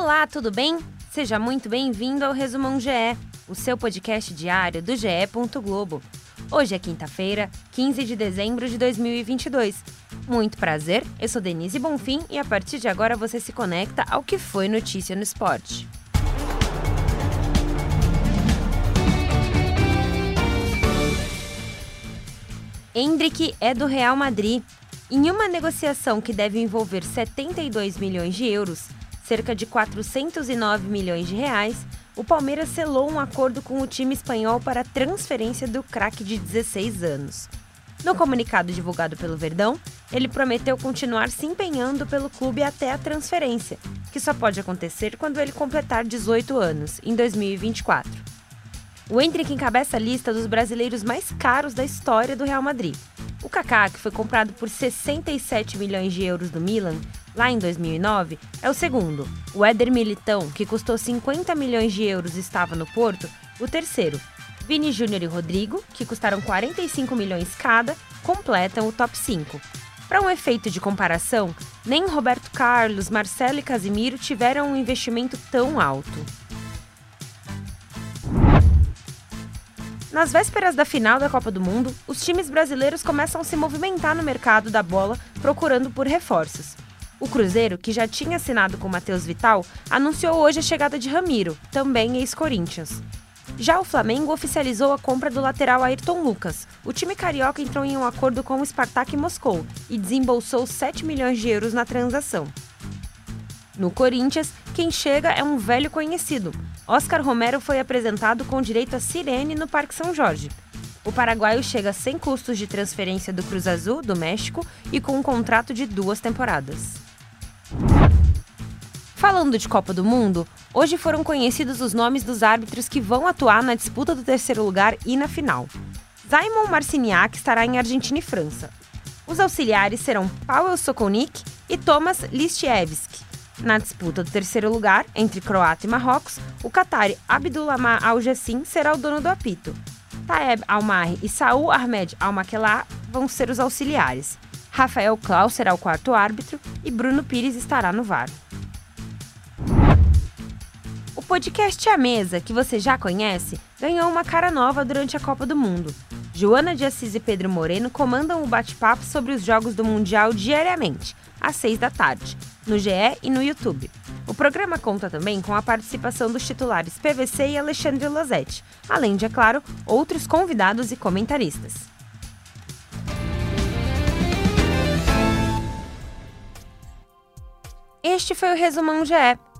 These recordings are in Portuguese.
Olá, tudo bem? Seja muito bem-vindo ao Resumão GE, o seu podcast diário do GE. Globo. Hoje é quinta-feira, 15 de dezembro de 2022. Muito prazer, eu sou Denise Bonfim e a partir de agora você se conecta ao que foi notícia no esporte. Hendrick é do Real Madrid. Em uma negociação que deve envolver 72 milhões de euros, cerca de 409 milhões de reais, o Palmeiras selou um acordo com o time espanhol para a transferência do craque de 16 anos. No comunicado divulgado pelo Verdão, ele prometeu continuar se empenhando pelo clube até a transferência, que só pode acontecer quando ele completar 18 anos, em 2024. O Hendrick encabeça a lista dos brasileiros mais caros da história do Real Madrid. O Kaká, que foi comprado por 67 milhões de euros do Milan lá em 2009, é o segundo. O Éder Militão, que custou 50 milhões de euros e estava no Porto, o terceiro. Vini Júnior e Rodrigo, que custaram 45 milhões cada, completam o top 5. Para um efeito de comparação, nem Roberto Carlos, Marcelo e Casimiro tiveram um investimento tão alto. Nas vésperas da final da Copa do Mundo, os times brasileiros começam a se movimentar no mercado da bola procurando por reforços. O Cruzeiro, que já tinha assinado com Matheus Vital, anunciou hoje a chegada de Ramiro, também ex-Corinthians. Já o Flamengo oficializou a compra do lateral Ayrton Lucas. O time carioca entrou em um acordo com o Spartak Moscou e desembolsou 7 milhões de euros na transação. No Corinthians, quem chega é um velho conhecido. Oscar Romero foi apresentado com direito a sirene no Parque São Jorge. O paraguaio chega sem custos de transferência do Cruz Azul, do México, e com um contrato de duas temporadas. Falando de Copa do Mundo, hoje foram conhecidos os nomes dos árbitros que vão atuar na disputa do terceiro lugar e na final. Simon Marciniak estará em Argentina e França. Os auxiliares serão Paweł Sokolnik e Thomas Listiewski. Na disputa do terceiro lugar, entre Croácia e Marrocos, o Qatari Abdullah Al-Jassim será o dono do apito. Taeb Al-Mahri e Saul Ahmed Al-Makelah vão ser os auxiliares. Rafael Klaus será o quarto árbitro e Bruno Pires estará no VAR. Podcast A Mesa, que você já conhece, ganhou uma cara nova durante a Copa do Mundo. Joana de Assis e Pedro Moreno comandam o bate-papo sobre os jogos do Mundial diariamente, às seis da tarde, no GE e no YouTube. O programa conta também com a participação dos titulares PVC e Alexandre Losetti, além de, é claro, outros convidados e comentaristas. Este foi o Resumão GE,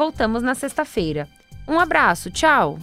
Voltamos na sexta-feira. Um abraço, tchau!